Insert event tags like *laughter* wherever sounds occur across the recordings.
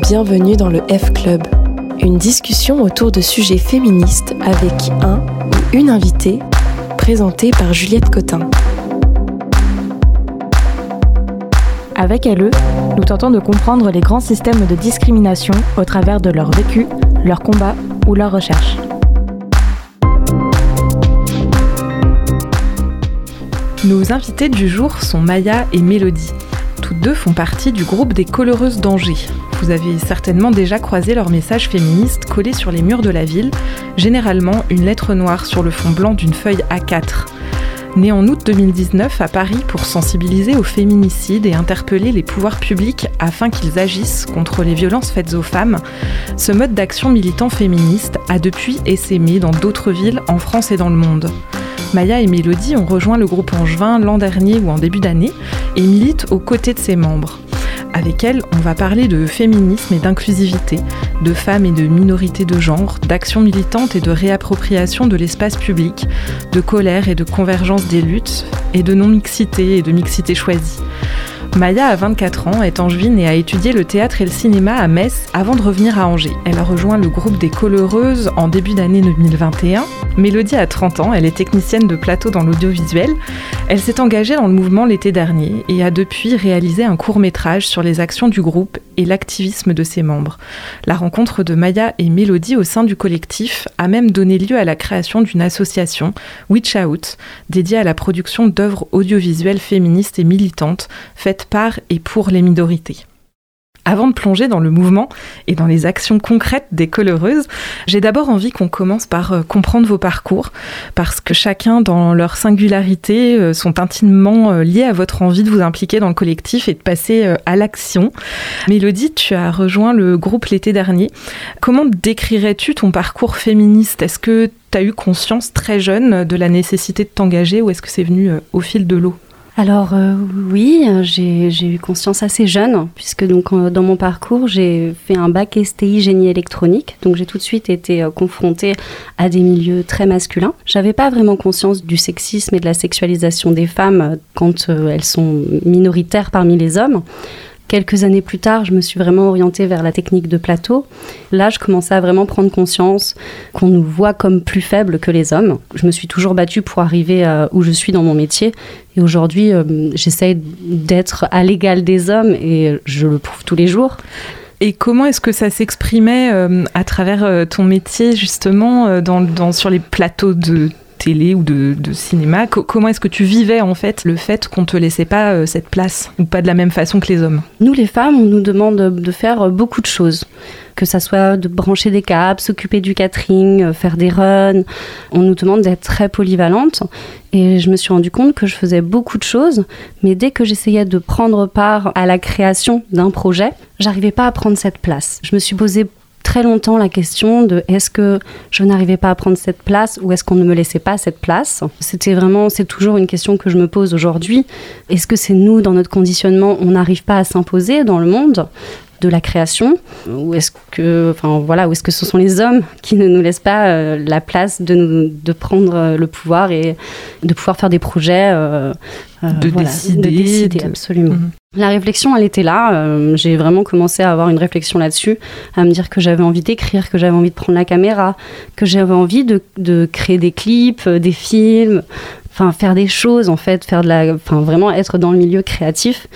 Bienvenue dans le F Club, une discussion autour de sujets féministes avec un ou une invitée, présentée par Juliette Cotin. Avec LE, nous tentons de comprendre les grands systèmes de discrimination au travers de leur vécu, leur combat ou leur recherche. Nos invités du jour sont Maya et Mélodie. Deux font partie du groupe des Coloreuses d'Angers. Vous avez certainement déjà croisé leurs messages féministes collés sur les murs de la ville, généralement une lettre noire sur le fond blanc d'une feuille A4. Né en août 2019 à Paris pour sensibiliser au féminicide et interpeller les pouvoirs publics afin qu'ils agissent contre les violences faites aux femmes, ce mode d'action militant féministe a depuis essaimé dans d'autres villes en France et dans le monde. Maya et Mélodie ont rejoint le groupe Angevin l'an dernier ou en début d'année et militent aux côtés de ses membres. Avec elles, on va parler de féminisme et d'inclusivité, de femmes et de minorités de genre, d'action militante et de réappropriation de l'espace public, de colère et de convergence des luttes, et de non-mixité et de mixité choisie. Maya a 24 ans, est angevine et a étudié le théâtre et le cinéma à Metz avant de revenir à Angers. Elle a rejoint le groupe des Coloreuses en début d'année 2021. Mélodie a 30 ans, elle est technicienne de plateau dans l'audiovisuel. Elle s'est engagée dans le mouvement l'été dernier et a depuis réalisé un court métrage sur les actions du groupe et l'activisme de ses membres. La rencontre de Maya et Mélodie au sein du collectif a même donné lieu à la création d'une association, Witch Out, dédiée à la production d'œuvres audiovisuelles féministes et militantes par et pour les minorités. Avant de plonger dans le mouvement et dans les actions concrètes des coloreuses, j'ai d'abord envie qu'on commence par euh, comprendre vos parcours, parce que chacun dans leur singularité euh, sont intimement euh, liés à votre envie de vous impliquer dans le collectif et de passer à l'action. Mélodie, tu as rejoint le groupe l'été dernier. Comment décrirais-tu ton parcours féministe? Est-ce que tu as eu conscience très jeune de la nécessité de t'engager ou est-ce que c'est venu au fil de l'eau? Alors euh, oui, j'ai eu conscience assez jeune, puisque donc euh, dans mon parcours, j'ai fait un bac STI génie électronique, donc j'ai tout de suite été euh, confrontée à des milieux très masculins. J'avais pas vraiment conscience du sexisme et de la sexualisation des femmes quand elles sont minoritaires parmi les hommes. Quelques années plus tard, je me suis vraiment orientée vers la technique de plateau. Là, je commençais à vraiment prendre conscience qu'on nous voit comme plus faibles que les hommes. Je me suis toujours battue pour arriver où je suis dans mon métier. Et aujourd'hui, euh, j'essaie d'être à l'égal des hommes et je le prouve tous les jours. Et comment est-ce que ça s'exprimait euh, à travers euh, ton métier justement sur les plateaux de télé ou de, cinéma. comment est-ce que tu vivais en fait le fait qu'on te laissait pas euh, cette place ou pas de la même façon que les hommes? Nous les femmes, on nous demande de faire beaucoup de choses. Que ça soit de brancher des câbles, s'occuper du catering, euh, faire des runs. On nous demande d'être très polyvalente. Et je me suis rendu compte que je faisais beaucoup de choses, mais dès que j'essayais de prendre part à la création d'un projet, j'arrivais pas à prendre cette place. Je me suis posé très longtemps la question de est-ce que je n'arrivais pas à prendre cette place ou est-ce qu'on ne me laissait pas cette place? C'était vraiment, c'est toujours une question que je me pose aujourd'hui. Est-ce que c'est nous, dans notre conditionnement, on n'arrive pas à s'imposer dans le monde? De la création ou est-ce que enfin voilà ou est-ce que ce sont les hommes qui ne nous laissent pas euh, la place de, nous, de prendre euh, le pouvoir et de pouvoir faire des projets euh, de, décider, absolument mhm. La réflexion, elle était là. j'ai vraiment commencé à avoir une réflexion là-dessus, à me dire que j'avais envie d'écrire, que j'avais envie de prendre la caméra, que j'avais envie de, de, créer des clips, des films, enfin faire des choses en fait, faire de la, enfin vraiment être dans le milieu créatif.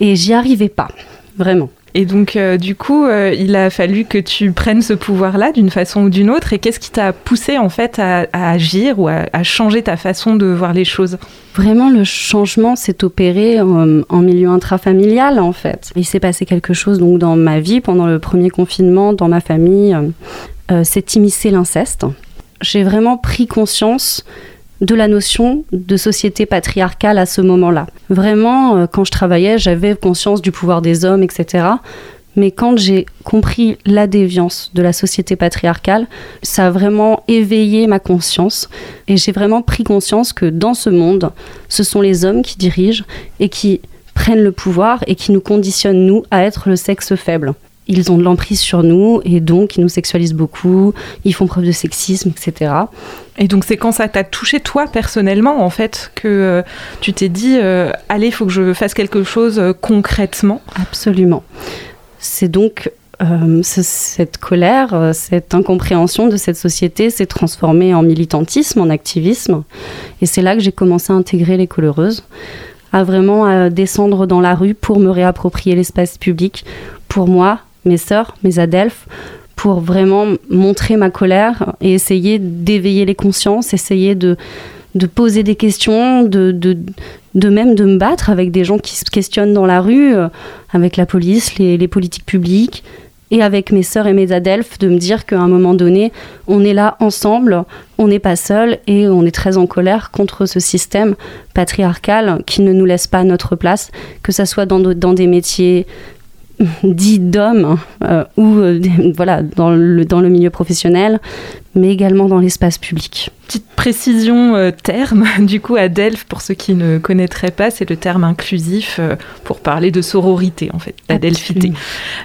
Et j'y arrivais pas, vraiment. Et donc, euh, du coup, euh, il a fallu que tu prennes ce pouvoir-là d'une façon ou d'une autre. Et qu'est-ce qui t'a poussé en fait à, agir ou à, changer ta façon de voir les choses? Vraiment, le changement s'est opéré en, en, milieu intrafamilial en fait. Il s'est passé quelque chose donc dans ma vie pendant le premier confinement, dans ma famille. Euh, c'est immiscé l'inceste. J'ai vraiment pris conscience de la notion de société patriarcale à ce moment-là. Vraiment, euh, quand je travaillais, j'avais conscience du pouvoir des hommes, etc. Mais quand j'ai compris la déviance de la société patriarcale, ça a vraiment éveillé ma conscience. Et j'ai vraiment pris conscience que dans ce monde, ce sont les hommes qui dirigent et qui prennent le pouvoir et qui nous conditionnent, nous, à être le sexe faible ils ont de l'emprise sur nous et donc ils nous sexualisent beaucoup, ils font preuve de sexisme, etc. Et donc c'est quand ça t'a touché toi personnellement en fait que euh, tu t'es dit euh, allez il faut que je fasse quelque chose euh, concrètement? Absolument. C'est donc cette colère, cette incompréhension de cette société s'est transformée en militantisme, en activisme. Et c'est là que j'ai commencé à intégrer les coloreuses, à vraiment descendre dans la rue pour me réapproprier l'espace public, pour moi, mes sœurs, mes adelphes, pour vraiment montrer ma colère et essayer d'éveiller les consciences, essayer de, de poser des questions, de, de, même de me battre avec des gens qui se questionnent dans la rue, euh, avec la police, les, politiques publiques, et avec mes sœurs et mes adelphes, de me dire qu'à un moment donné, on est là ensemble, on n'est pas seul, et on est très en colère contre ce système patriarcal qui ne nous laisse pas notre place, que ce soit dans, dans des métiers dits d'hommes euh, ou euh, *laughs* voilà dans le, dans le milieu professionnel mais également dans l'espace public. Petite précision euh, terme, *laughs* du coup à Delphes, pour ceux qui ne connaîtraient pas, c'est le terme inclusif euh, pour parler de sororité en fait, la Delphité.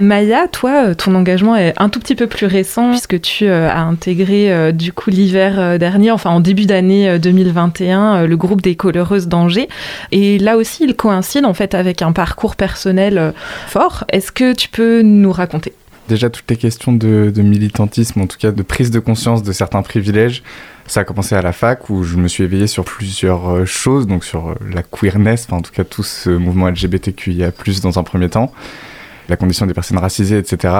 Maya, toi, euh, ton engagement est un tout petit peu plus récent puisque tu as intégré du coup l'hiver dernier, enfin en début d'année 2021, le groupe des coloreuses d'Angers. Et là aussi, il coïncide en fait avec un parcours personnel fort. Est-ce que tu peux nous raconter? Déjà, toutes les questions de, militantisme, en tout cas de prise de conscience de certains privilèges, ça a commencé à la fac où je me suis éveillé sur plusieurs euh, choses, donc sur euh, la queerness, enfin en tout cas tout ce mouvement LGBTQIA+, dans un premier temps, la condition des personnes racisées, etc.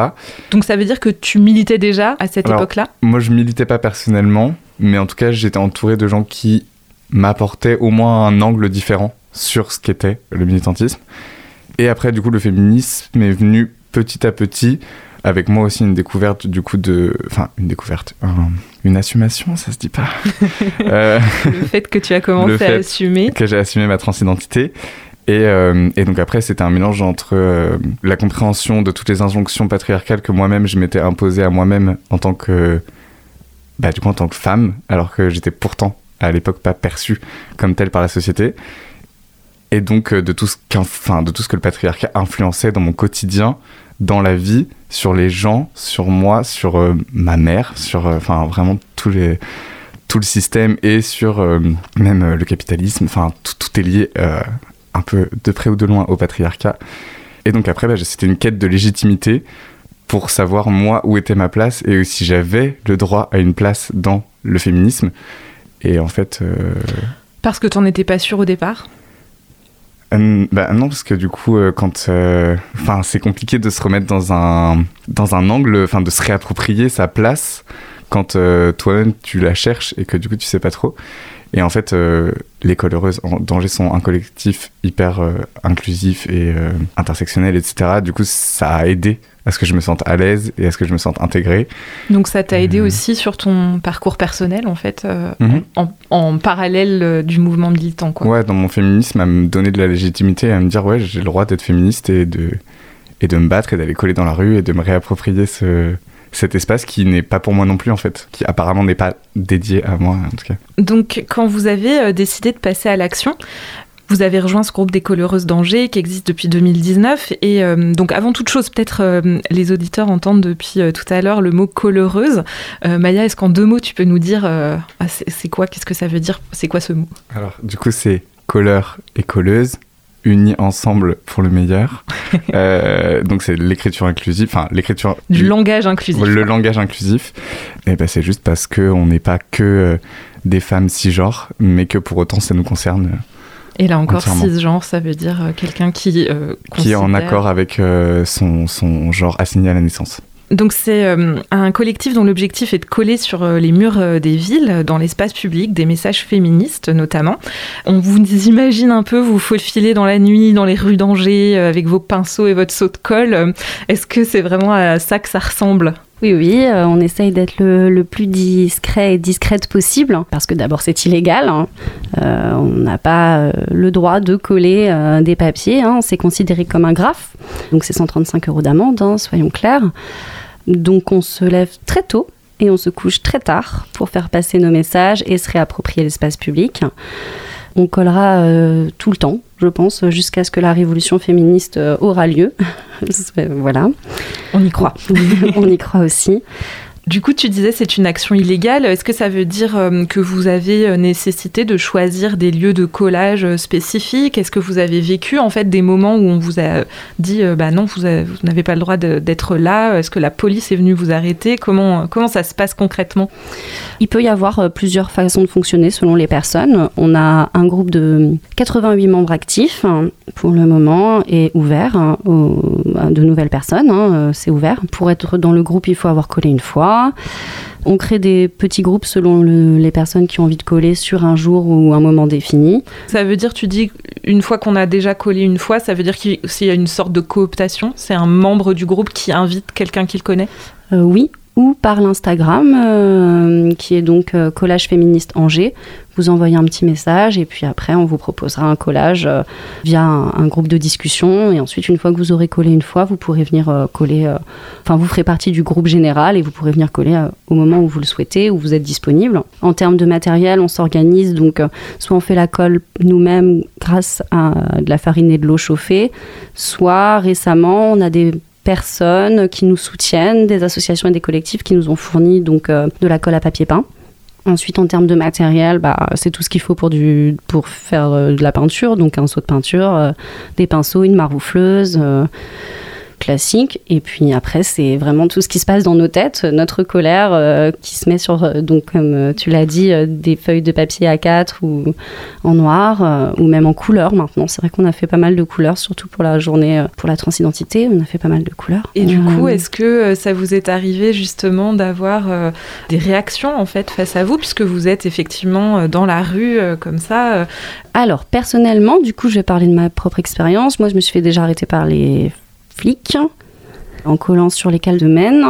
Donc ça veut dire que tu militais déjà à cette époque-là? Moi je militais pas personnellement, mais en tout cas j'étais entouré de gens qui m'apportaient au moins un angle différent sur ce qu'était le militantisme. Et après du coup le féminisme est venu petit à petit avec moi aussi une découverte du coup de enfin une découverte une assumation ça se dit pas. *laughs* Euh, le fait que tu as commencé à assumer. que j'ai assumé ma transidentité. Et, euh, et, donc après, c'était un mélange entre euh, la compréhension de toutes les injonctions patriarcales que moi-même je m'étais imposé à moi-même en tant que, bah, du coup, en tant que femme, alors que j'étais pourtant à l'époque pas perçue comme telle par la société. Et donc de tout ce enfin, de tout ce que le patriarcat influençait dans mon quotidien, dans la vie, sur les gens, sur moi, sur euh, ma mère, sur euh, enfin vraiment tous les tout le système et sur euh, même le capitalisme. Enfin tout, tout, est lié un peu de près ou de loin au patriarcat. Et donc après, bah, c'était une quête de légitimité pour savoir moi où était ma place et si j'avais le droit à une place dans le féminisme. Et en fait. Parce que tu n'en étais pas sûr au départ? Euh, bah, non, parce que du coup, euh, quand, euh, enfin, c'est compliqué de se remettre dans un dans un angle, enfin, de se réapproprier sa place quand toi-même tu la cherches et que du coup tu sais pas trop. Et en fait, les Coloreuses en danger sont un collectif hyper inclusif et intersectionnel, etc. Du coup, ça a aidé à ce que je me sente à l'aise et à ce que je me sente intégré. Donc ça t'a aidé aussi sur ton parcours personnel en fait, mhm. en, parallèle du mouvement militant quoi. Ouais, dans mon féminisme, à me donner de la légitimité, à me dire ouais j'ai le droit d'être féministe et de, et de me battre et d'aller coller dans la rue et de me réapproprier ce, cet espace qui n'est pas pour moi non plus en fait, qui apparemment n'est pas dédié à moi en tout cas. Donc quand vous avez décidé de passer à l'action, vous avez rejoint ce groupe des coloreuses d'Angers qui existe depuis 2019. Et euh, donc, avant toute chose, peut-être euh, les auditeurs entendent depuis euh, tout à l'heure le mot coleureuse. Maya, est-ce qu'en deux mots, tu peux nous dire ah, c'est quoi Qu'est-ce que ça veut dire C'est quoi ce mot? Alors, du coup, c'est couleur et colleuse unis ensemble pour le meilleur. *laughs* donc c'est l'écriture inclusive, enfin l'écriture du langage inclusif. Le langage inclusif. Et ben c'est juste parce que on n'est pas que des femmes cisgenres, mais que pour autant ça nous concerne et là encore, cisgenre, ça veut dire euh, quelqu'un qui. Euh, qui est en accord avec euh, son, son, genre assigné à la naissance. Donc c'est un collectif dont l'objectif est de coller sur les murs des villes, dans l'espace public, des messages féministes notamment. On vous imagine un peu vous faufiler dans la nuit, dans les rues d'Angers, avec vos pinceaux et votre seau de colle. Est-ce que c'est vraiment à ça que ça ressemble? Oui, oui, euh, on essaye d'être le, plus discret et discrète possible, parce que d'abord c'est illégal. Hein. Euh, on n'a pas euh, le droit de coller des papiers, hein. c'est considéré comme un graphe. Donc c'est 135 euros d'amende, hein, soyons clairs. Donc on se lève très tôt et on se couche très tard pour faire passer nos messages et se réapproprier l'espace public. On collera euh, tout le temps, je pense, jusqu'à ce que la révolution féministe euh, aura lieu. *laughs* voilà. On y croit. *laughs* on y croit aussi. Du coup, tu disais c'est une action illégale. Est-ce que ça veut dire euh, que vous avez euh, nécessité de choisir des lieux de collage euh, spécifiques? Est-ce que vous avez vécu en fait des moments où on vous a dit bah non, vous, n'avez pas le droit d'être là? Est-ce que la police est venue vous arrêter? Comment comment ça se passe concrètement? Il peut y avoir plusieurs façons de fonctionner selon les personnes. On a un groupe de 88 membres actifs hein, pour le moment et ouvert hein, aux, de nouvelles personnes. Hein, c'est ouvert. Pour être dans le groupe, il faut avoir collé une fois. On crée des petits groupes selon les personnes qui ont envie de coller sur un jour ou un moment défini. Ça veut dire, tu dis, une fois qu'on a déjà collé une fois, ça veut dire qu'il y a une sorte de cooptation? C'est un membre du groupe qui invite quelqu'un qu'il connaît? Euh, Oui, ou par l'Instagram, euh, qui est donc euh, Collage Féministe Angers. Vous envoyez un petit message et puis après, on vous proposera un collage euh, via un, groupe de discussion. Et ensuite, une fois que vous aurez collé une fois, vous pourrez venir coller. Enfin, vous ferez partie du groupe général et vous pourrez venir coller au moment où vous le souhaitez, où vous êtes disponible. En termes de matériel, on s'organise. Donc, soit on fait la colle nous-mêmes grâce à de la farine et de l'eau chauffée, soit récemment, on a des personnes qui nous soutiennent, des associations et des collectifs qui nous ont fourni donc euh, de la colle à papier peint. Ensuite, en termes de matériel, bah, c'est tout ce qu'il faut pour, du, pour faire euh, de la peinture, donc un seau de peinture, euh, des pinceaux, une maroufleuse classique. Et puis après, c'est vraiment tout ce qui se passe dans nos têtes, notre colère euh, qui se met sur, euh, donc comme euh, tu l'as dit, des feuilles de papier A4 ou en noir ou même en couleur maintenant. C'est vrai qu'on a fait pas mal de couleurs, surtout pour la journée pour la transidentité. On a fait pas mal de couleurs. Et du coup, est-ce que ça vous est arrivé justement d'avoir des réactions en fait face à vous, puisque vous êtes effectivement dans la rue comme ça Alors personnellement, du coup, je vais parler de ma propre expérience. Moi, je me suis fait déjà arrêter par les flics en collant sur les cales de Maine.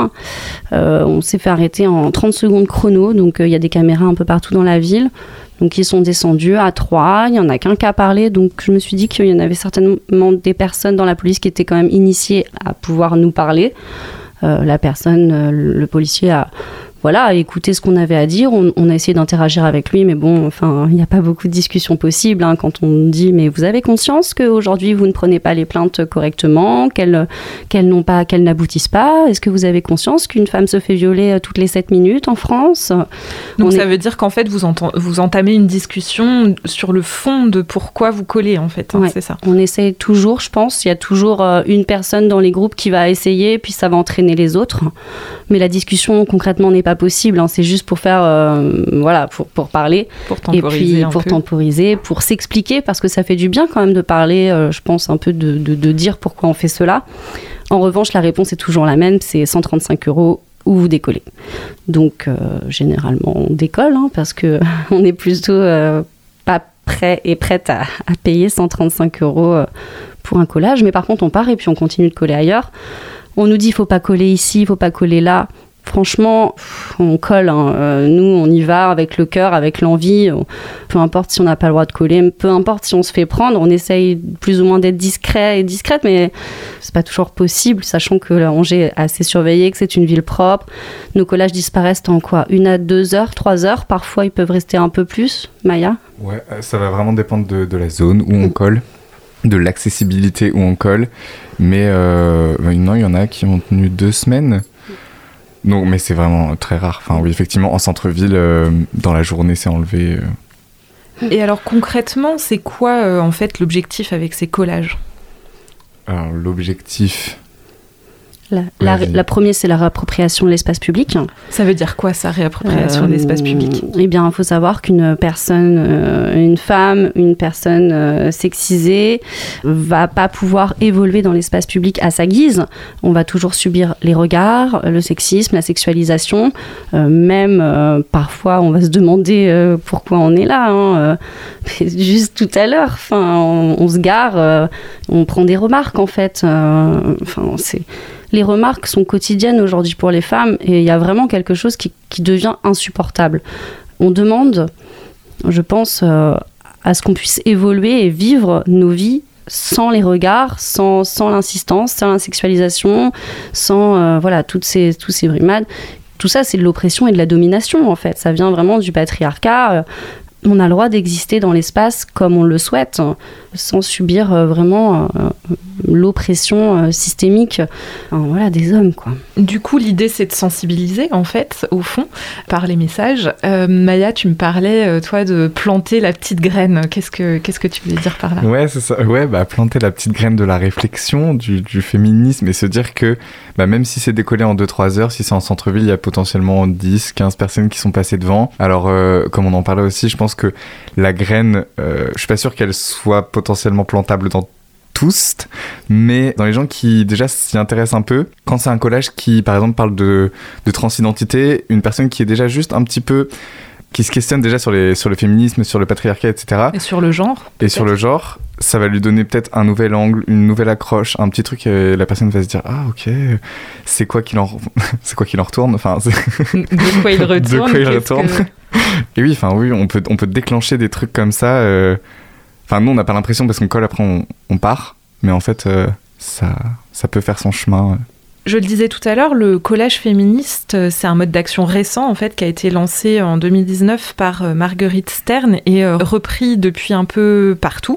Euh, on s'est fait arrêter en 30 secondes chrono, donc euh, il y a des caméras un peu partout dans la ville. Donc ils sont descendus à trois, il n'y en a qu'un qui a parlé, donc je me suis dit qu'il y en avait certainement des personnes dans la police qui étaient quand même initiées à pouvoir nous parler. Euh, la personne, le policier a voilà, écouter ce qu'on avait à dire. On, a essayé d'interagir avec lui, mais bon, enfin, il n'y a pas beaucoup de discussions possibles hein, quand on dit mais vous avez conscience qu'aujourd'hui vous ne prenez pas les plaintes correctement, qu'elles n'ont pas, qu'elles n'aboutissent pas? Est-ce que vous avez conscience qu'une femme se fait violer euh, toutes les 7 minutes en France? Donc ça veut dire qu'en fait vous, vous entamez une discussion sur le fond de pourquoi vous collez en fait. Hein, c'est ça. On essaie toujours, je pense. Il y a toujours euh, une personne dans les groupes qui va essayer, puis ça va entraîner les autres. Mais la discussion concrètement n'est pas possible. Hein. C'est juste pour faire, euh, voilà, pour, pour, parler. Pour temporiser. Et puis pour temporiser, pour s'expliquer, parce que ça fait du bien quand même de parler, euh, je pense, un peu de, de, dire pourquoi on fait cela. En revanche, la réponse est toujours la même, c'est 135 euros ou vous décollez. Donc, euh, généralement, on décolle, hein, parce que *laughs* on est plutôt pas prêt et prête à, à, payer 135 euros pour un collage. Mais par contre, on part et puis on continue de coller ailleurs. On nous dit, il faut pas coller ici, il faut pas coller là franchement, on colle. Hein. Euh, nous, on y va avec le cœur, avec l'envie. Peu importe si on n'a pas le droit de coller, peu importe si on se fait prendre, on essaye plus ou moins d'être discret et discrète, mais c'est pas toujours possible, sachant que Angers est assez surveillé, que c'est une ville propre. Nos collages disparaissent en quoi? Une à deux heures, trois heures? Parfois, ils peuvent rester un peu plus. Maya? Ouais, euh, ça va vraiment dépendre de, la zone où on colle de l'accessibilité où on colle. Mais euh, non, il y en a qui ont tenu deux semaines. Non, mais c'est vraiment très rare. Enfin, oui, effectivement, en centre-ville, euh, dans la journée, c'est enlevé. Euh. Et alors concrètement, c'est quoi euh, en fait l'objectif avec ces collages? Alors l'objectif, la, première, c'est la réappropriation de l'espace public. Ça veut dire quoi, ça, réappropriation de l'espace euh, public Eh bien, il faut savoir qu'une personne, euh, une femme, une personne euh, sexisée va pas pouvoir évoluer dans l'espace public à sa guise. On va toujours subir les regards, le sexisme, la sexualisation. même, parfois, on va se demander pourquoi on est là. Hein. *laughs* Juste tout à l'heure, enfin, on, on, se gare, on prend des remarques, en fait. Enfin, c'est les remarques sont quotidiennes aujourd'hui pour les femmes et il y a vraiment quelque chose qui, devient insupportable. On demande, je pense, euh, à ce qu'on puisse évoluer et vivre nos vies sans les regards, sans, l'insistance, sans la sexualisation, sans euh, voilà toutes ces, tous ces brimades. Tout ça, c'est de l'oppression et de la domination, en fait. Ça vient vraiment du patriarcat. Euh, on a le droit d'exister dans l'espace comme on le souhaite. Sans subir vraiment l'oppression systémique voilà, des hommes. Quoi. Du coup, l'idée, c'est de sensibiliser, en fait, au fond, par les messages. Maya, tu me parlais, toi, de planter la petite graine. Qu'est-ce que, qu'est-ce que tu voulais dire par là? Ouais, c'est ça. Ouais, bah, planter la petite graine de la réflexion, du, du féminisme, et se dire que bah, même si c'est décollé en 2-3 heures, si c'est en centre-ville, il y a potentiellement 10, 15 personnes qui sont passées devant. Alors, euh, comme on en parlait aussi, je pense que la graine, euh, je suis pas sûr qu'elle soit potentiellement plantable dans tous, mais dans les gens qui déjà s'y intéressent un peu, quand c'est un collage qui, par exemple, parle de, de transidentité, une personne qui est déjà juste un petit peu qui se questionne déjà sur, les, sur le féminisme, sur le patriarcat, etc. Et sur le genre. Et sur le genre, ça va lui donner peut-être un nouvel angle, une nouvelle accroche, un petit truc. Et la personne va se dire ah ok, c'est quoi qu'il en, *laughs* c'est quoi qu'il en retourne? Enfin, de quoi il retourne. *laughs* de quoi il retourne. *laughs* et oui, enfin oui, on peut on peut déclencher des trucs comme ça. Euh, enfin nous on n'a pas l'impression parce qu'on colle après on, part, mais en fait euh, ça ça peut faire son chemin. Je le disais tout à l'heure, le collège féministe, euh, c'est un mode d'action récent en fait qui a été lancé en 2019 par euh, Marguerite Stern et euh, repris depuis un peu partout.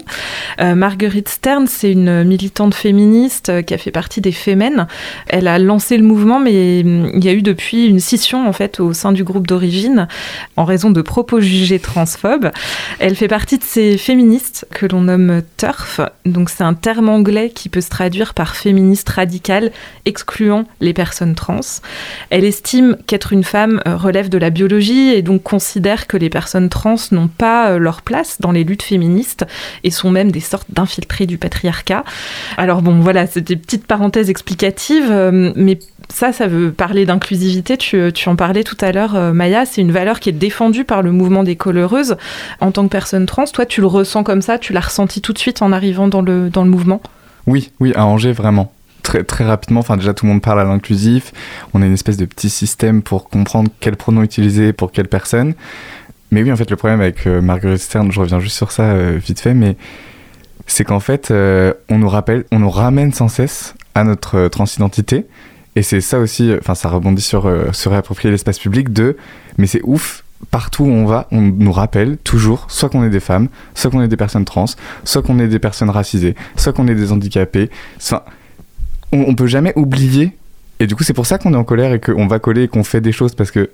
Marguerite Stern, c'est une militante féministe qui a fait partie des Femmes. Elle a lancé le mouvement, mais mm, il y a eu depuis une scission en fait au sein du groupe d'origine en raison de propos jugés transphobes. Elle fait partie de ces féministes que l'on nomme TERF. Donc c'est un terme anglais qui peut se traduire par féministe radicale exclusive les personnes trans. Elle estime qu'être une femme euh, relève de la biologie et donc considère que les personnes trans n'ont pas euh, leur place dans les luttes féministes et sont même des sortes d'infiltrés du patriarcat. Alors bon, voilà, c'est des petites parenthèses explicatives, euh, mais ça, ça veut parler d'inclusivité. Tu, en parlais tout à l'heure, Maya. C'est une valeur qui est défendue par le mouvement des coloreuses. En tant que personne trans, toi, tu le ressens comme ça? Tu l'as ressenti tout de suite en arrivant dans le, dans le mouvement? Oui, oui, à Angers, vraiment très, très rapidement, enfin déjà tout le monde parle à l'inclusif, on a une espèce de petit système pour comprendre quel pronom utiliser pour quelle personne. Mais oui, en fait, le problème avec euh, Marguerite Stern, je reviens juste sur ça euh, vite fait, mais c'est qu'en fait, euh, on nous rappelle, on nous ramène sans cesse à notre transidentité. Et c'est ça aussi, enfin, ça rebondit sur se réapproprier l'espace public de, mais c'est ouf, partout où on va, on nous rappelle toujours soit qu'on est des femmes, soit qu'on est des personnes trans, soit qu'on est des personnes racisées, soit qu'on est des handicapés. Enfin, on, on peut jamais oublier. Et du coup, c'est pour ça qu'on est en colère et qu'on va coller et qu'on fait des choses parce que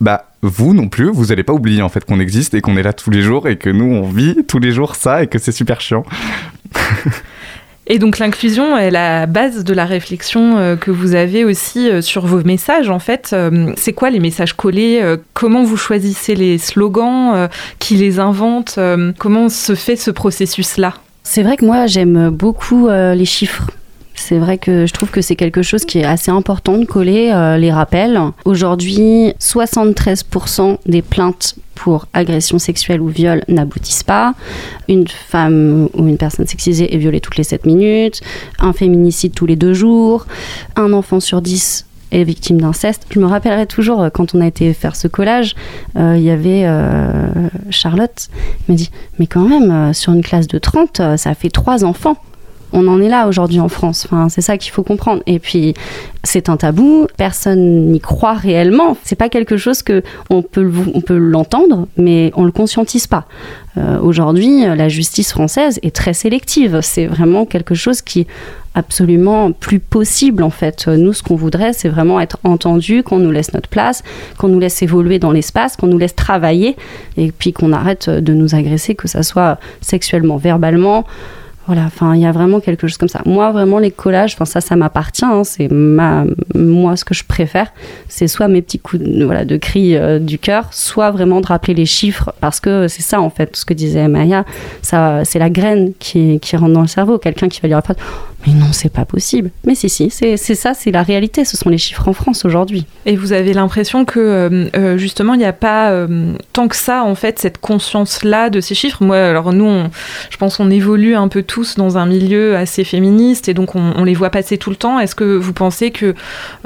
bah vous non plus, vous allez pas oublier en fait qu'on existe et qu'on est là tous les jours et que nous on vit tous les jours ça et que c'est super chiant. *laughs* Et donc l'inclusion est la base de la réflexion euh, que vous avez aussi euh, sur vos messages en fait. Euh, c'est quoi les messages collés Comment vous choisissez les slogans Qui les invente Comment se fait ce processus-là? C'est vrai que moi j'aime beaucoup les chiffres. C'est vrai que je trouve que c'est quelque chose qui est assez important de coller euh, les rappels. Aujourd'hui, 73% des plaintes pour agression sexuelle ou viol n'aboutissent pas. Une femme ou une personne sexisée est violée toutes les 7 minutes. Un féminicide tous les deux jours. Un enfant sur 10 est victime d'inceste. Je me rappellerai toujours euh, quand on a été faire ce collage, euh, il y avait Charlotte qui m'a dit Mais quand même, sur une classe de 30, ça fait trois enfants on en est là aujourd'hui en France. Enfin, c'est ça qu'il faut comprendre. Et puis, c'est un tabou. Personne n'y croit réellement. C'est pas quelque chose que on peut, on peut l'entendre, mais on le conscientise pas. Euh, aujourd'hui, la justice française est très sélective. C'est vraiment quelque chose qui est absolument plus possible en fait. Nous, ce qu'on voudrait, c'est vraiment être entendu, qu'on nous laisse notre place, qu'on nous laisse évoluer dans l'espace, qu'on nous laisse travailler, et puis qu'on arrête de nous agresser, que ça soit sexuellement, verbalement. Voilà, enfin, il y a vraiment quelque chose comme ça. Moi, vraiment, les collages, enfin, ça, ça m'appartient. Hein, c'est ma, moi, ce que je préfère, c'est soit mes petits coups de, voilà, de cri euh, du cœur, soit vraiment de rappeler les chiffres, parce que c'est ça, en fait, ce que disait Maya, ça, c'est la graine qui, qui rentre dans le cerveau. Quelqu'un qui va dire, non, c'est pas possible. Mais si, si, c'est ça, c'est la réalité. Ce sont les chiffres en France aujourd'hui. Et vous avez l'impression que euh, euh, justement, il n'y a pas euh, tant que ça, en fait, cette conscience-là de ces chiffres? Moi, alors nous, je pense qu'on évolue un peu tous dans un milieu assez féministe et donc on, les voit passer tout le temps. Est-ce que vous pensez que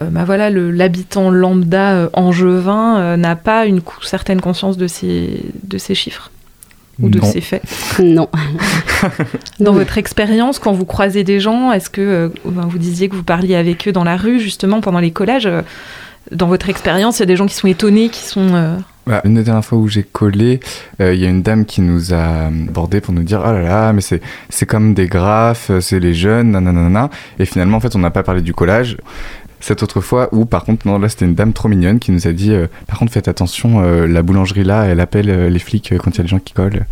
bah voilà, l'habitant lambda angevin n'a pas une certaine conscience de ces, de ces chiffres? Ou de ces faits *laughs* Non. *laughs* dans votre expérience, quand vous croisez des gens, est-ce que euh, vous disiez que vous parliez avec eux dans la rue, justement, pendant les collages euh, Dans votre expérience, il y a des gens qui sont étonnés, qui sont... Euh, Bah, une des dernières fois où j'ai collé, il y a une dame qui nous a abordé pour nous dire Oh là là, mais c'est, c'est comme des graphes, c'est les jeunes, nanana. Et finalement, en fait, on n'a pas parlé du collage. Cette autre fois où, par contre, non, là, c'était une dame trop mignonne qui nous a dit Par contre, faites attention, la boulangerie là, elle appelle les flics quand il y a des gens qui collent.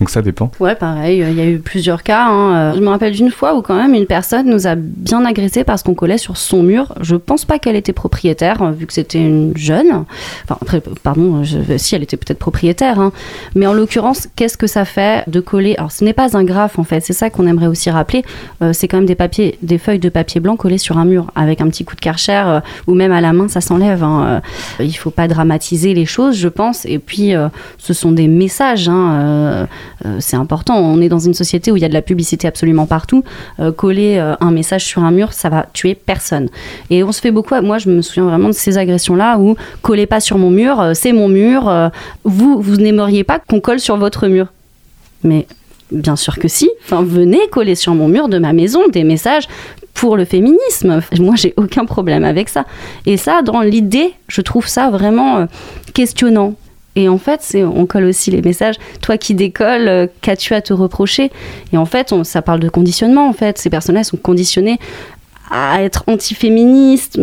Donc ça dépend. Ouais, pareil, il y a eu plusieurs cas. Hein. Je me rappelle d'une fois où quand même une personne nous a bien agressé parce qu'on collait sur son mur. Je pense pas qu'elle était propriétaire, vu que c'était une jeune. Enfin, pardon, si elle était peut-être propriétaire. Hein. Mais en l'occurrence, qu'est-ce que ça fait de coller? Alors, ce n'est pas un graphe en fait. C'est ça qu'on aimerait aussi rappeler. Euh, c'est quand même des papiers, des feuilles de papier blanc collées sur un mur avec un petit coup de karcher euh, ou même à la main, ça s'enlève. Hein. Euh, il faut pas dramatiser les choses, je pense. Et puis, ce sont des messages. Hein, euh, c'est important. On est dans une société où il y a de la publicité absolument partout. Euh, coller euh, un message sur un mur, ça va tuer personne. Et on se fait beaucoup. Moi, je me souviens vraiment de ces agressions-là où collez pas sur mon mur, c'est mon mur. vous, vous n'aimeriez pas qu'on colle sur votre mur. Mais Bien sûr que si. Enfin, venez coller sur mon mur de ma maison des messages pour le féminisme. Moi, j'ai aucun problème avec ça. Et ça, dans l'idée, je trouve ça vraiment questionnant. Et en fait, c'est, on colle aussi les messages. Toi qui décolles, euh, qu'as-tu à te reprocher? Et en fait, on, ça parle de conditionnement. En fait, ces personnes-là sont conditionnées à être antiféministes.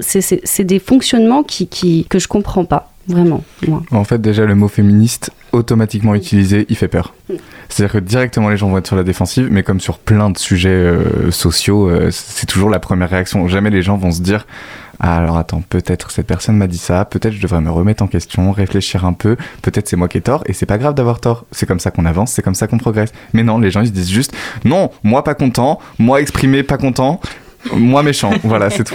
c'est, des fonctionnements qui, qui, que je comprends pas. Vraiment, moi. En fait, déjà, le mot féministe, automatiquement utilisé, il fait peur. C'est-à-dire que directement, les gens vont être sur la défensive, mais comme sur plein de sujets euh, sociaux, euh, c'est toujours la première réaction. Jamais les gens vont se dire alors attends, peut-être cette personne m'a dit ça, peut-être je devrais me remettre en question, réfléchir un peu, peut-être c'est moi qui ai tort, et c'est pas grave d'avoir tort. C'est comme ça qu'on avance, c'est comme ça qu'on progresse. Mais non, les gens ils se disent juste non, moi pas content, moi exprimé pas content, moi méchant, *laughs* voilà, c'est tout.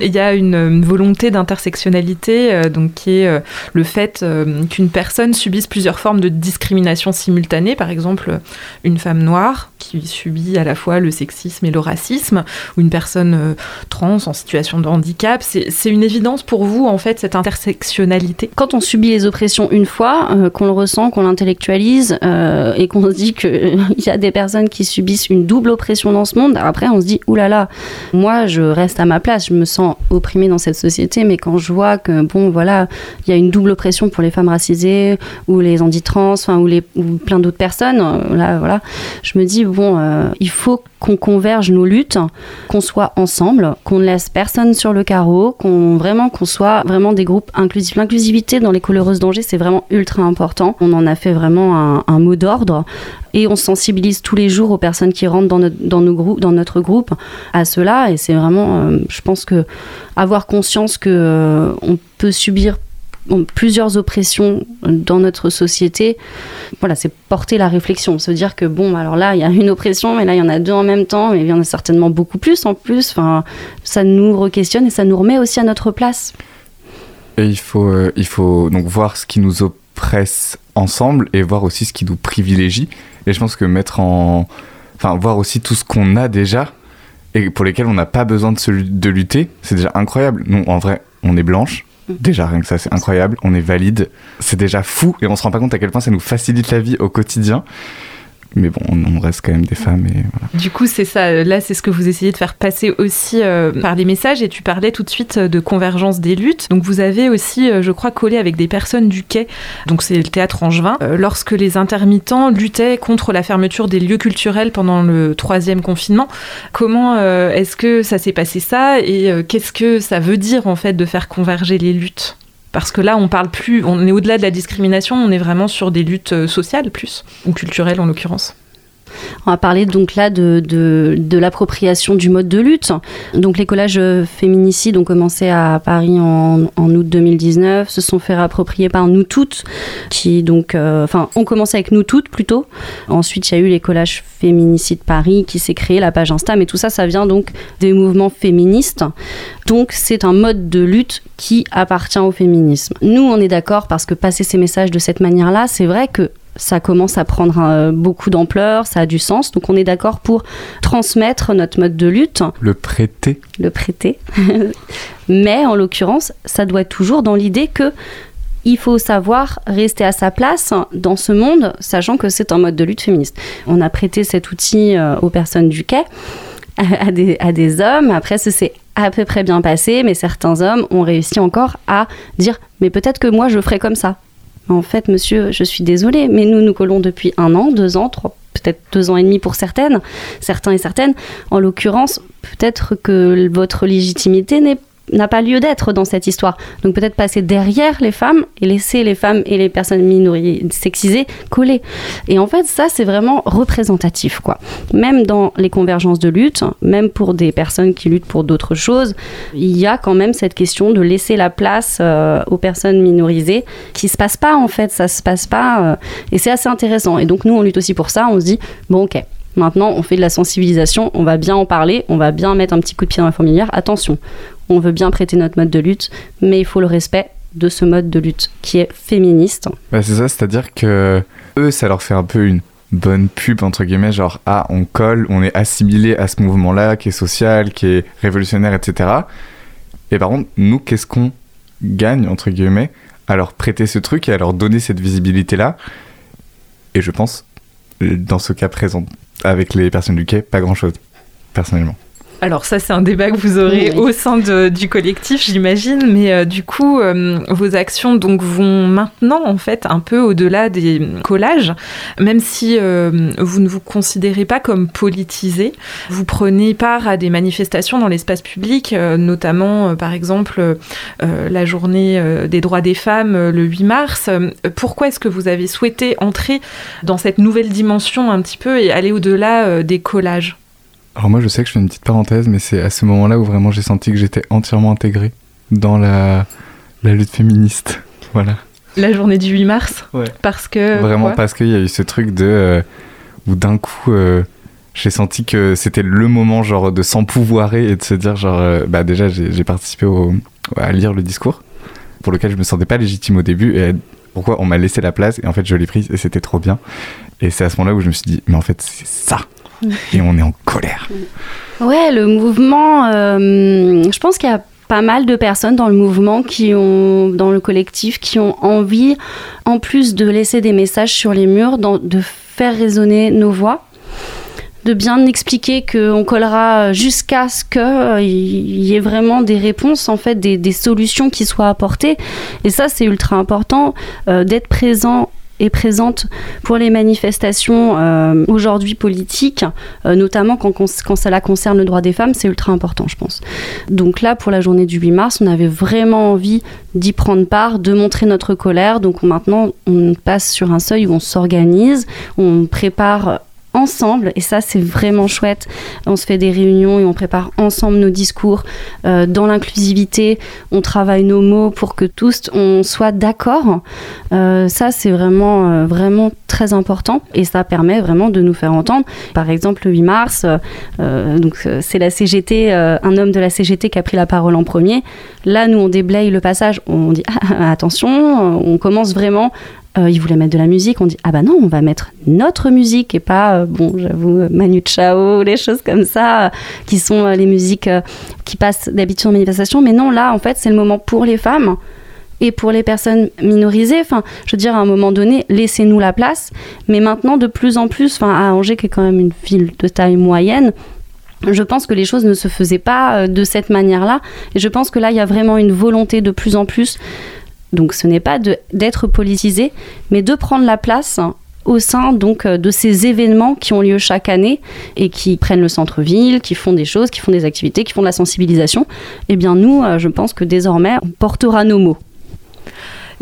Il y a une, volonté d'intersectionnalité, euh, donc qui est euh, le fait euh, qu'une personne subisse plusieurs formes de discrimination simultanée, par exemple une femme noire qui subit à la fois le sexisme et le racisme, ou une personne trans en situation de handicap. C'est une évidence pour vous, en fait, cette intersectionnalité? Quand on subit les oppressions une fois, qu'on le ressent, qu'on l'intellectualise, et qu'on se dit qu'il y a des personnes qui subissent une double oppression dans ce monde, après on se dit, oulala, moi, je reste à ma place, je me sens opprimée dans cette société, mais quand je vois que, bon, voilà, il y a une double oppression pour les femmes racisées, ou les handitrans, enfin, ou, ou plein d'autres personnes, euh, là, voilà, je me dis, euh, il faut qu'on converge nos luttes, qu'on soit ensemble, qu'on ne laisse personne sur le carreau, qu'on vraiment qu'on soit vraiment des groupes inclusifs. L'inclusivité dans les coloreuses d'Angers, c'est vraiment ultra important. On en a fait vraiment un, un mot d'ordre et on sensibilise tous les jours aux personnes qui rentrent dans notre, dans nos groupes, dans notre groupe à cela. Et c'est vraiment, euh, je pense que avoir conscience que euh, on peut subir plusieurs oppressions dans notre société, voilà, c'est porter la réflexion, se dire que bon, alors là, il y a une oppression, mais là, il y en a deux en même temps, mais il y en a certainement beaucoup plus en plus. Enfin, ça nous re-questionne et ça nous remet aussi à notre place. Et il faut, euh, il faut donc voir ce qui nous oppresse ensemble et voir aussi ce qui nous privilégie. Et je pense que mettre en. Enfin, voir aussi tout ce qu'on a déjà et pour lesquels on n'a pas besoin de, de lutter, c'est déjà incroyable. Nous, en vrai, on est blanche. Déjà, rien que ça, c'est incroyable. On est valide. C'est déjà fou et on se rend pas compte à quel point ça nous facilite la vie au quotidien mais bon, on reste quand même des femmes. Et voilà. Du coup, c'est ça. Là, c'est ce que vous essayez de faire passer aussi euh, par les messages. Et tu parlais tout de suite de convergence des luttes. Donc, vous avez aussi, euh, je crois, collé avec des personnes du quai. Donc, c'est le théâtre Angevin. Euh, lorsque les intermittents luttaient contre la fermeture des lieux culturels pendant le troisième confinement, comment est-ce que ça s'est passé ça? Et qu'est-ce que ça veut dire, en fait, de faire converger les luttes? Parce que là, on parle plus, on est au-delà de la discrimination, on est vraiment sur des luttes euh, sociales plus, ou culturelles en l'occurrence. On va parler donc là de, de, l'appropriation du mode de lutte. Donc les collages féminicides ont commencé à Paris en, août 2019, se sont fait réapproprier par nous toutes, qui donc, euh, enfin, commencé avec nous toutes plutôt. Ensuite, il y a eu les collages féminicides Paris qui s'est créé, la page Insta, mais tout ça, ça vient donc des mouvements féministes. Donc c'est un mode de lutte qui appartient au féminisme. Nous, on est d'accord parce que passer ces messages de cette manière-là, c'est vrai que ça commence à prendre euh, beaucoup d'ampleur, ça a du sens. Donc on est d'accord pour transmettre notre mode de lutte. Le prêter. Le prêter. *laughs* Mais en l'occurrence, ça doit être toujours dans l'idée que il faut savoir rester à sa place dans ce monde, sachant que c'est un mode de lutte féministe. On a prêté cet outil euh, aux personnes du quai. *laughs* À des, à des hommes. Après, c'est à peu près bien passé, mais certains hommes ont réussi encore à dire mais peut-être que moi je ferai comme ça. En fait, monsieur, je suis désolée, mais nous nous collons depuis un an, deux ans, trois, peut-être deux ans et demi pour certaines, certains et certaines. En l'occurrence, peut-être que votre légitimité n'est n'a pas lieu d'être dans cette histoire. Donc peut-être passer derrière les femmes et laisser les femmes et les personnes minoritaires sexisées coller. Et en fait, ça, c'est vraiment représentatif, quoi. Même dans les convergences de lutte, même pour des personnes qui luttent pour d'autres choses, il y a quand même cette question de laisser la place euh, aux personnes minorisées qui se passe pas, en fait, ça se passe pas. Euh, et c'est assez intéressant. Et donc nous, on lutte aussi pour ça. On se dit, bon, ok, Maintenant, on fait de la sensibilisation, on va bien en parler, on va bien mettre un petit coup de pied dans la fourmilière. Attention, on veut bien prêter notre mode de lutte, mais il faut le respect de ce mode de lutte qui est féministe. Bah, c'est ça, c'est-à-dire que eux, ça leur fait un peu une bonne pub entre guillemets, genre ah on colle, on est assimilé à ce mouvement-là qui est social, qui est révolutionnaire, etc. Et par contre, nous, qu'est-ce qu'on gagne entre guillemets à leur prêter ce truc et à leur donner cette visibilité-là? Et je pense, dans ce cas présent avec les personnes du quai, pas grand-chose, personnellement. Alors ça, c'est un débat que vous aurez au sein du collectif, j'imagine. Mais euh, du coup, euh, vos actions donc vont maintenant en fait un peu au-delà des collages, même si euh, vous ne vous considérez pas comme politisé. Vous prenez part à des manifestations dans l'espace public, notamment par exemple la journée des droits des femmes le 8 mars. Pourquoi est-ce que vous avez souhaité entrer dans cette nouvelle dimension un petit peu et aller au-delà des collages? Alors moi je sais que je fais une petite parenthèse, mais c'est à ce moment-là où vraiment j'ai senti que j'étais entièrement intégré dans la, la lutte féministe. *laughs* Voilà. La journée du 8 mars Ouais. Parce que... Vraiment parce qu'il y a eu ce truc de... Euh, où d'un coup... Euh, j'ai senti que c'était le moment genre de s'empouvoirer et de se dire genre euh, bah déjà j'ai participé au, à lire le discours pour lequel je me sentais pas légitime au début et pourquoi on m'a laissé la place et en fait je l'ai prise et c'était trop bien et c'est à ce moment-là où je me suis dit mais en fait c'est ça et on est en colère. Ouais, le mouvement, euh, je pense qu'il y a pas mal de personnes dans le mouvement qui ont, dans le collectif, qui ont envie, en plus de laisser des messages sur les murs, de faire résonner nos voix de bien expliquer qu'on collera jusqu'à ce qu'il euh, y ait vraiment des réponses, en fait, des, solutions qui soient apportées. Et ça, c'est ultra important euh, d'être présent est présente pour les manifestations euh, aujourd'hui politiques, euh, notamment quand, quand cela concerne le droit des femmes, c'est ultra important, je pense. Donc là, pour la journée du 8 mars, on avait vraiment envie d'y prendre part, de montrer notre colère. Donc maintenant, on passe sur un seuil où on s'organise, on prépare ensemble et ça c'est vraiment chouette. On se fait des réunions et on prépare ensemble nos discours euh, dans l'inclusivité. On travaille nos mots pour que tous on soit d'accord. Euh, ça c'est vraiment euh, vraiment très important et ça permet vraiment de nous faire entendre. Par exemple le 8 mars, donc c'est la CGT, un homme de la CGT qui a pris la parole en premier. Là nous on déblaye le passage, on dit *laughs* ah, attention, on commence vraiment euh, ils voulaient mettre de la musique, on dit ah bah non, on va mettre notre musique et pas euh, bon, j'avoue Manu Chao, les choses comme ça euh, qui sont les musiques qui passent d'habitude en manifestation, mais non là en fait c'est le moment pour les femmes et pour les personnes minorisées. Enfin, je veux dire à un moment donné, laissez-nous la place, mais maintenant de plus en plus, enfin à Angers qui est quand même une ville de taille moyenne, je pense que les choses ne se faisaient pas de cette manière-là. Et je pense que là, il y a vraiment une volonté de plus en plus donc ce n'est pas d'être politisé, mais de prendre la place au sein donc de ces événements qui ont lieu chaque année et qui prennent le centre-ville, qui font des choses, qui font des activités, qui font de la sensibilisation. Eh bien nous, euh, je pense que désormais, on portera nos mots.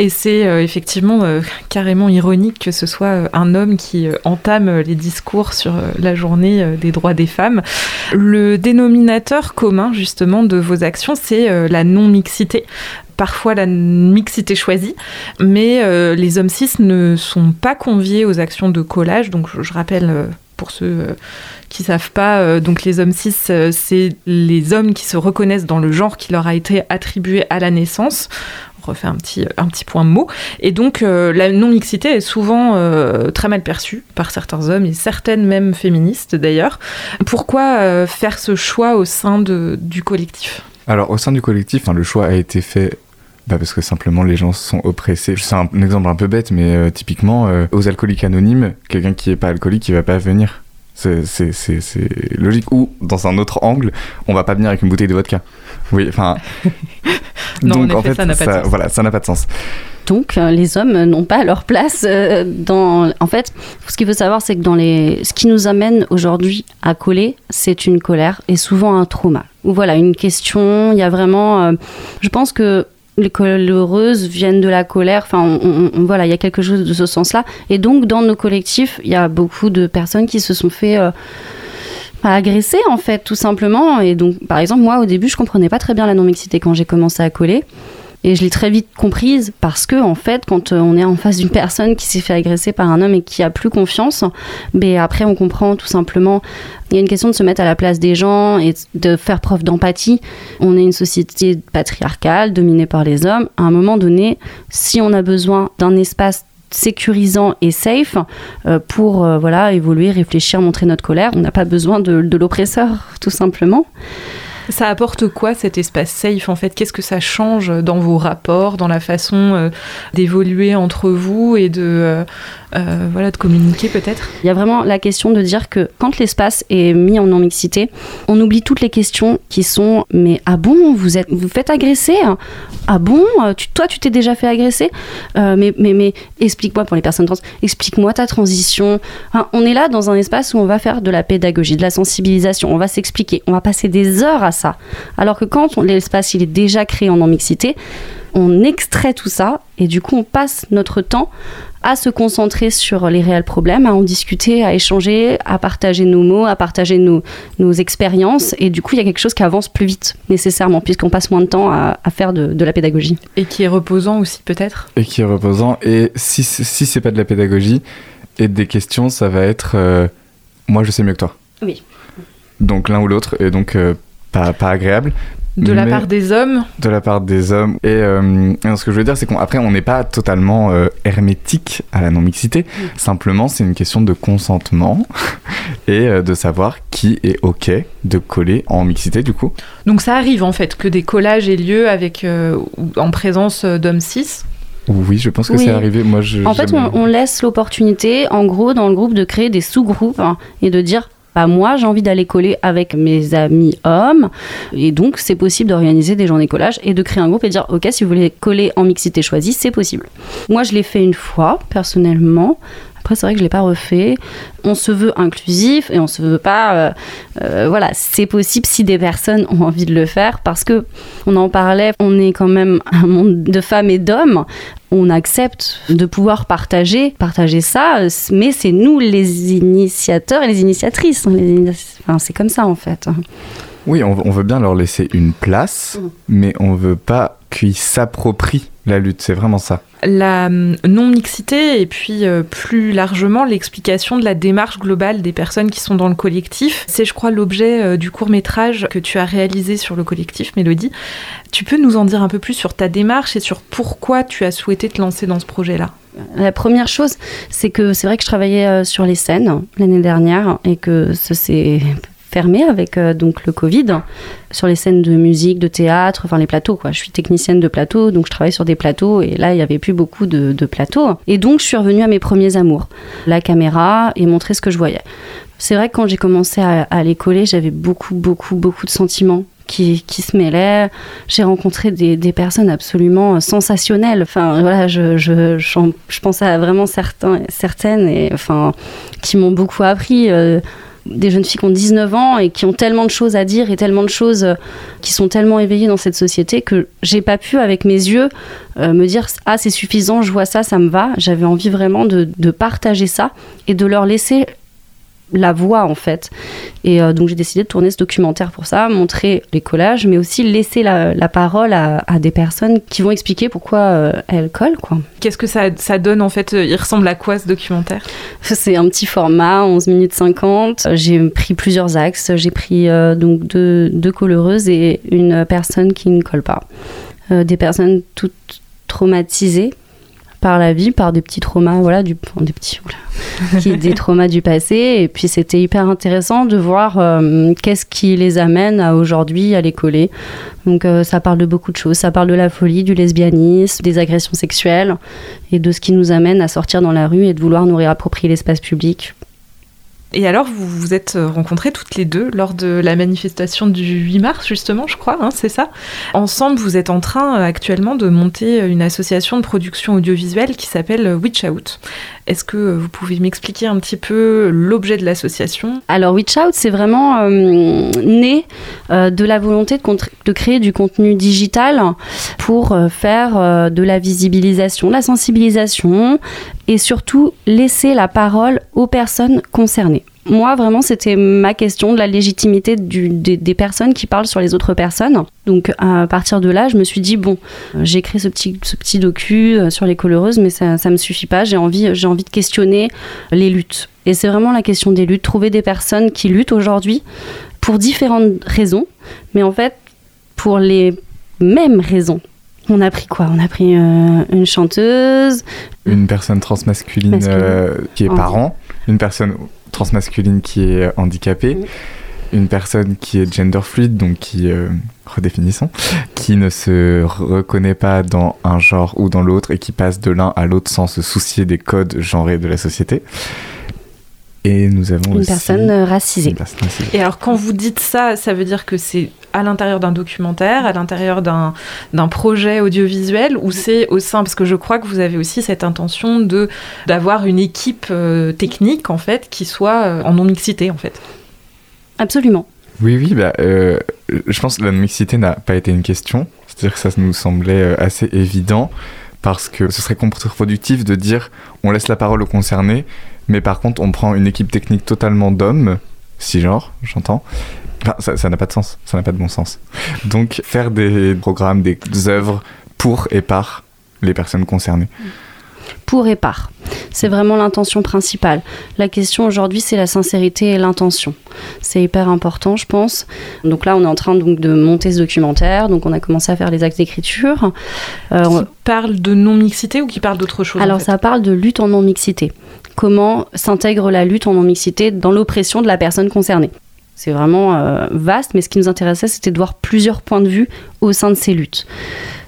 Et c'est euh, effectivement euh, carrément ironique que ce soit un homme qui entame les discours sur la journée des droits des femmes. Le dénominateur commun justement de vos actions, c'est la non-mixité parfois la mixité choisie, mais euh, les hommes cis ne sont pas conviés aux actions de collage. Donc je, rappelle euh, pour ceux euh, qui savent pas, donc les hommes cis, c'est les hommes qui se reconnaissent dans le genre qui leur a été attribué à la naissance. On refait un petit, point mot. Et donc la non-mixité est souvent très mal perçue par certains hommes et certaines même féministes d'ailleurs. Pourquoi faire ce choix au sein du collectif? Alors au sein du collectif, le choix a été fait bah parce que simplement les gens sont oppressés. C'est un, exemple un peu bête, mais euh, typiquement, euh, aux alcooliques anonymes, quelqu'un qui est pas alcoolique, il va pas venir. C'est logique. Ou, dans un autre angle, on va pas venir avec une bouteille de vodka. Oui, enfin. *laughs* Non, donc, en effet, fait, ça n'a pas de sens. Voilà, ça n'a pas de sens. Donc, euh, les hommes n'ont pas leur place dans. En fait, ce qu'il faut savoir, c'est que dans les. Ce qui nous amène aujourd'hui à coller, c'est une colère et souvent un trauma. Ou voilà, une question. Il y a vraiment. je pense que les coléreuses viennent de la colère. Enfin, voilà, il y a quelque chose de ce sens-là. Et donc, dans nos collectifs, il y a beaucoup de personnes qui se sont fait. euh, agresser en fait tout simplement et donc par exemple moi au début je comprenais pas très bien la non-mixité quand j'ai commencé à coller et je l'ai très vite comprise parce que, en fait, quand euh, on est en face d'une personne qui s'est fait agresser par un homme et qui a plus confiance, ben après on comprend tout simplement. Il y a une question de se mettre à la place des gens et de faire preuve d'empathie. On est une société patriarcale dominée par les hommes. À un moment donné, si on a besoin d'un espace sécurisant et safe euh, pour euh, voilà évoluer, réfléchir, montrer notre colère, on n'a pas besoin de, de l'oppresseur *laughs* tout simplement. Ça apporte quoi cet espace safe en fait? Qu'est-ce que ça change dans vos rapports, dans la façon euh, d'évoluer entre vous et de euh, euh, voilà de communiquer peut-être? Il y a vraiment la question de dire que quand l'espace est mis en non-mixité, on oublie toutes les questions qui sont mais ah bon, vous êtes vous faites agresser? Ah bon, toi tu t'es déjà fait agresser? Mais, mais, mais explique-moi pour les personnes trans, explique-moi ta transition. On est là dans un espace où on va faire de la pédagogie, de la sensibilisation, on va s'expliquer, on va passer des heures à ça. Alors que quand l'espace il est déjà créé en non-mixité, on extrait tout ça et du coup on passe notre temps à se concentrer sur les réels problèmes, à en discuter, à échanger, à partager nos mots, à partager nos, nos expériences. Et du coup, il y a quelque chose qui avance plus vite, nécessairement, puisqu'on passe moins de temps à, à faire de, de la pédagogie. et qui est reposant aussi peut-être? Et qui est reposant. Et si, si c'est pas de la pédagogie et des questions, ça va être euh, moi je sais mieux que toi. Oui. Donc l'un ou l'autre, et donc euh, pas, pas agréable. de la part des hommes de la part des hommes. Et euh, et ce que je veux dire, c'est qu'après, on n'est pas totalement euh, hermétique à la non-mixité. Simplement, c'est une question de consentement *laughs* et euh, de savoir qui est OK de coller en mixité, du coup. Donc ça arrive en fait que des collages aient lieu avec euh, en présence d'hommes cis? Oui, je pense que Oui. c'est arrivé. Moi, je, En fait, on, on laisse l'opportunité, en gros, dans le groupe, de créer des sous-groupes hein, et de dire. Bah moi, j'ai envie d'aller coller avec mes amis hommes, et donc c'est possible d'organiser des journées collage et de créer un groupe et de dire ok, si vous voulez coller en mixité choisie, c'est possible. Moi, je l'ai fait une fois personnellement. Après, c'est vrai que je l'ai pas refait. On se veut inclusif et on se veut pas. euh, euh, voilà, c'est possible si des personnes ont envie de le faire parce que on en parlait. On est quand même un monde de femmes et d'hommes. On accepte de pouvoir partager, partager ça, mais c'est nous les initiateurs et les initiatrices. hein, les enfin, c'est comme ça en fait. Oui, on, on veut bien leur laisser une place, Mm. mais on veut pas qu'ils s'approprient la lutte. C'est vraiment ça. La hum, non-mixité et puis euh, plus largement l'explication de la démarche globale des personnes qui sont dans le collectif. C'est, je crois, l'objet euh, du court-métrage que tu as réalisé sur le collectif, Mélodie. Tu peux nous en dire un peu plus sur ta démarche et sur pourquoi tu as souhaité te lancer dans ce projet-là? La première chose, c'est que c'est vrai que je travaillais euh, sur les scènes l'année dernière et que ça s'est fermé avec euh, donc le Covid sur les scènes de musique, de théâtre, enfin les plateaux quoi. Je suis technicienne de plateau, donc je travaille sur des plateaux et là il y avait plus beaucoup de, plateaux. Et donc je suis revenue à mes premiers amours, la caméra et montrer ce que je voyais. C'est vrai que quand j'ai commencé à, à les coller, j'avais beaucoup beaucoup beaucoup de sentiments qui, qui se mêlaient. J'ai rencontré des, personnes absolument sensationnelles. Enfin, voilà, je, je, j'en- je pense à vraiment certains, certaines et, enfin, qui m'ont beaucoup appris. euh, des jeunes filles qui ont 19 ans et qui ont tellement de choses à dire et tellement de choses euh, qui sont tellement éveillées dans cette société que j'ai pas pu avec mes yeux euh, me dire ah c'est suffisant je vois ça ça me va. J'avais envie vraiment de, de partager ça et de leur laisser la voix en fait et euh, donc j'ai décidé de tourner ce documentaire pour ça montrer les collages mais aussi laisser la, la parole à, à des personnes qui vont expliquer pourquoi euh, elles collent quoi Qu'est-ce que ça, ça donne en fait Il ressemble à quoi ce documentaire? C'est un petit format, 11 minutes 50. J'ai pris plusieurs axes. J'ai pris euh, donc deux, deux et une personne qui ne colle pas. Euh, des personnes toutes traumatisées par la vie, par des petits traumas, voilà, du, des petits, oula, qui, *laughs* des traumas du passé. Et puis c'était hyper intéressant de voir euh, qu'est-ce qui les amène à aujourd'hui à les coller. Donc euh, ça parle de beaucoup de choses. Ça parle de la folie, du lesbianisme, des agressions sexuelles et de ce qui nous amène à sortir dans la rue et de vouloir nous réapproprier l'espace public. Et alors, vous vous êtes rencontrées toutes les deux lors de la manifestation du 8 mars, justement, je crois, hein, c'est ça? Ensemble, vous êtes en train euh, actuellement de monter une association de production audiovisuelle qui s'appelle Witch Out. Est-ce que vous pouvez m'expliquer un petit peu l'objet de l'association? Alors, Witch Out, c'est vraiment euh, né euh, de la volonté de, de, créer du contenu digital pour faire de la visibilisation, de la sensibilisation et surtout laisser la parole aux personnes concernées moi, vraiment, c'était ma question de la légitimité des, personnes qui parlent sur les autres personnes. Donc, à partir de là, je me suis dit, bon, j'ai créé ce petit, ce petit docu euh, sur les coloreuses, mais ça ne me suffit pas. J'ai envie, j'ai envie de questionner les luttes. Et c'est vraiment la question des luttes. Trouver des personnes qui luttent aujourd'hui pour différentes raisons, mais en fait, pour les mêmes raisons. On a pris quoi? On a pris euh, une chanteuse. Une personne transmasculine euh, qui est parent. Une personne transmasculine qui est handicapée, une personne qui est gender fluid, donc qui, euh, redéfinissons, qui ne se reconnaît pas dans un genre ou dans l'autre et qui passe de l'un à l'autre sans se soucier des codes genrés de la société. Et nous avons une personne euh, racisée. Et alors, quand vous dites ça, ça veut dire que c'est à l'intérieur d'un documentaire, à l'intérieur d'un, d'un projet audiovisuel, ou c'est au sein, parce que je crois que vous avez aussi cette intention de d'avoir une équipe euh, technique en fait qui soit euh, en non mixité en fait. Absolument. Oui, oui, bah, je pense que la mixité n'a pas été une question. C'est-à-dire que ça nous semblait assez évident parce que ce serait contre-productif de dire on laisse la parole aux concernés mais par contre, on prend une équipe technique totalement d'hommes, si genre, j'entends. ça n'a pas de sens, ça n'a pas de bon sens. Donc, faire des programmes, des œuvres pour et par les personnes concernées. Pour et par. C'est vraiment l'intention principale. La question aujourd'hui, c'est la sincérité et l'intention. C'est hyper important, je pense. Donc là, on est en train donc, de monter ce documentaire. Donc on a commencé à faire les actes d'écriture. Euh, qui parle de non-mixité ou qui parle d'autre chose Alors ça parle de lutte en non-mixité comment s'intègre la lutte en non-mixité dans l'oppression de la personne concernée. C'est vraiment euh, vaste, mais ce qui nous intéressait, c'était de voir plusieurs points de vue au sein de ces luttes.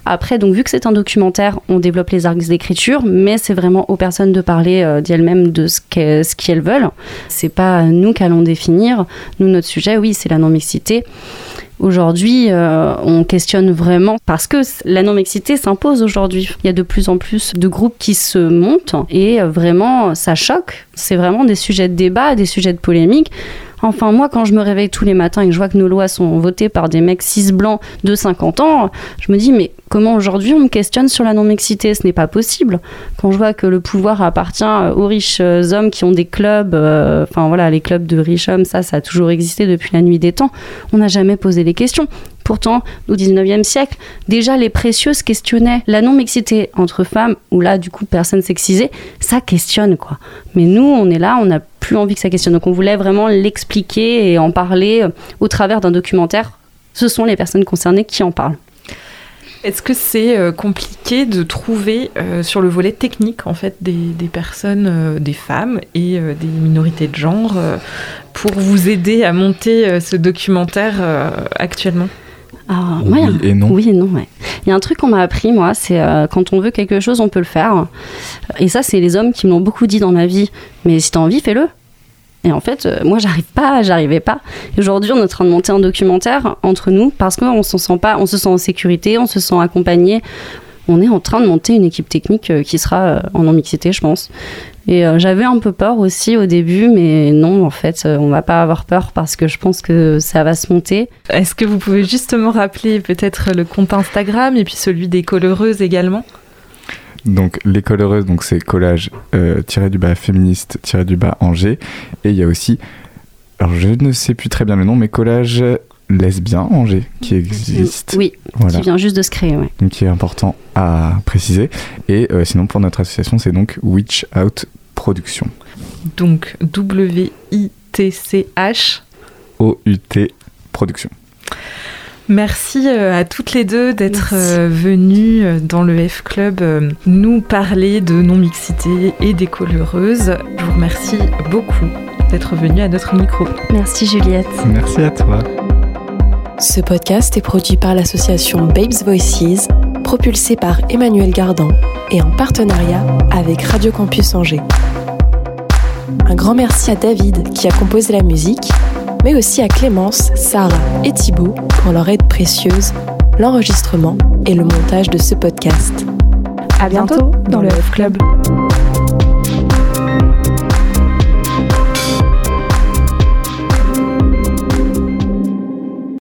Après, donc vu que c'est un documentaire, on développe les arcs d'écriture, mais c'est vraiment aux personnes de parler euh, d'elles-mêmes de ce qu'elles veulent. C'est pas nous qu'allons définir. Nous, notre sujet, oui, c'est la non-mixité. Aujourd'hui, euh, on questionne vraiment parce que la non-mixité s'impose aujourd'hui. Il y a de plus en plus de groupes qui se montent et euh, vraiment, ça choque. C'est vraiment des sujets de débat, des sujets de polémique. Enfin, moi, quand je me réveille tous les matins et que je vois que nos lois sont votées par des mecs cis blancs de 50 ans, je me dis, mais comment aujourd'hui on me questionne sur la non-mixité? Ce n'est pas possible. Quand je vois que le pouvoir appartient aux riches hommes qui ont des clubs, euh, enfin voilà, les clubs de riches hommes, ça, ça a toujours existé depuis la nuit des temps, on n'a jamais posé les questions. Pourtant, au 19e siècle, déjà les précieuses questionnaient la non-mixité entre femmes, ou là, du coup, personne sexisée, ça questionne, quoi. Mais nous, on est là, on n'a plus envie que ça questionne. Donc on voulait vraiment l'expliquer et en parler euh, au travers d'un documentaire. Ce sont les personnes concernées qui en parlent. Est-ce que c'est euh, compliqué de trouver euh, sur le volet technique en fait des, personnes, des femmes et des minorités de genre pour vous aider à monter ce documentaire actuellement? Ah, oui, et non. Oui et non, Il y a un truc qu'on m'a appris, moi, c'est euh, quand on veut quelque chose, on peut le faire. Et ça, c'est les hommes qui m'ont beaucoup dit dans ma vie. Mais si t'as envie, fais-le. Et en fait, euh, moi, j'arrive pas, j'arrivais pas. Aujourd'hui, on est en train de monter un documentaire entre nous parce qu'on se sent pas, on se sent en sécurité, on se sent accompagné. On est en train de monter une équipe technique euh, qui sera en non-mixité, je pense. Et euh, j'avais un peu peur aussi au début, mais non, en fait, euh, on va pas avoir peur parce que je pense que ça va se monter. Est-ce que vous pouvez justement rappeler peut-être le compte Instagram et puis celui des coloreuses également? Donc les coloreuses, donc c'est collage euh, tiré du bas féministe tiré du bas Angers, et il y a aussi, alors je ne sais plus très bien le nom, mais collage lesbien Angers qui existe. Oui, qui vient juste de se créer. Ouais. Donc qui est important à préciser. Et euh, sinon pour notre association c'est donc Witch Out Production. Donc W-I-T-C-H O-U-T Production. Merci euh, à toutes les deux d'être euh, venues dans le F Club nous parler de non-mixité et des coloreuses. Je vous remercie beaucoup d'être venues à notre micro. Merci Juliette. Merci à toi. Ce podcast est produit par l'association Babes Voices, propulsé par Emmanuel Gardan et en partenariat avec Radio Campus Angers. Un grand merci à David qui a composé la musique, mais aussi à Clémence, Sarah et Thibaut pour leur aide précieuse, l'enregistrement et le montage de ce podcast. À bientôt dans le F Club.